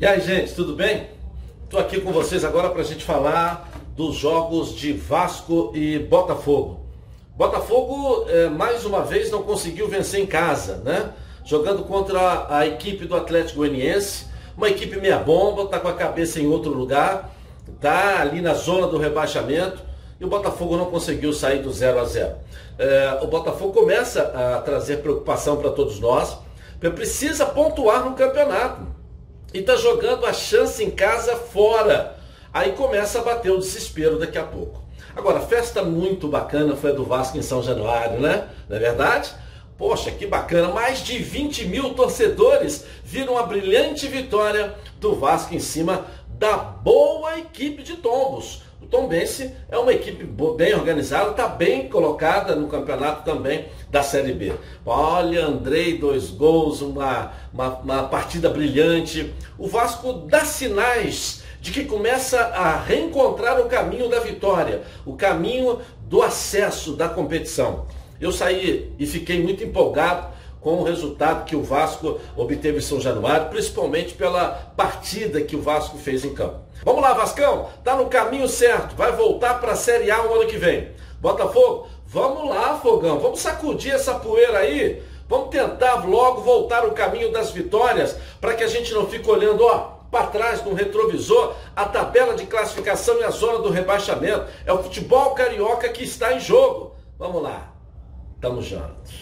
E aí, gente, tudo bem? Estou aqui com vocês agora para a gente falar dos jogos de Vasco e Botafogo. Botafogo, é, mais uma vez, não conseguiu vencer em casa, né? Jogando contra a equipe do Atlético Goianiense, uma equipe meia bomba, está com a cabeça em outro lugar, está ali na zona do rebaixamento e o Botafogo não conseguiu sair do 0 a 0. É, o Botafogo começa a trazer preocupação para todos nós, precisa pontuar no campeonato e está jogando a chance em casa fora. Aí começa a bater o desespero daqui a pouco. Agora, festa muito bacana foi a do Vasco em São Januário, né? Não é verdade? Poxa, que bacana! Mais de 20 mil torcedores viram a brilhante vitória do Vasco em cima da boa equipe de Tombos. Tombense é uma equipe bem organizada, está bem colocada no campeonato também da Série B. Olha, Andrei, dois gols, uma, uma, uma partida brilhante. O Vasco dá sinais de que começa a reencontrar o caminho da vitória, o caminho do acesso da competição. Eu saí e fiquei muito empolgado com o resultado que o Vasco obteve em São Januário, principalmente pela partida que o Vasco fez em campo. Vamos lá, Vascão, tá no caminho certo, vai voltar para a Série A o ano que vem. Botafogo, vamos lá, Fogão, vamos sacudir essa poeira aí. Vamos tentar logo voltar o caminho das vitórias para que a gente não fique olhando, ó, para trás no retrovisor a tabela de classificação e a zona do rebaixamento. É o futebol carioca que está em jogo. Vamos lá. Tamo juntos.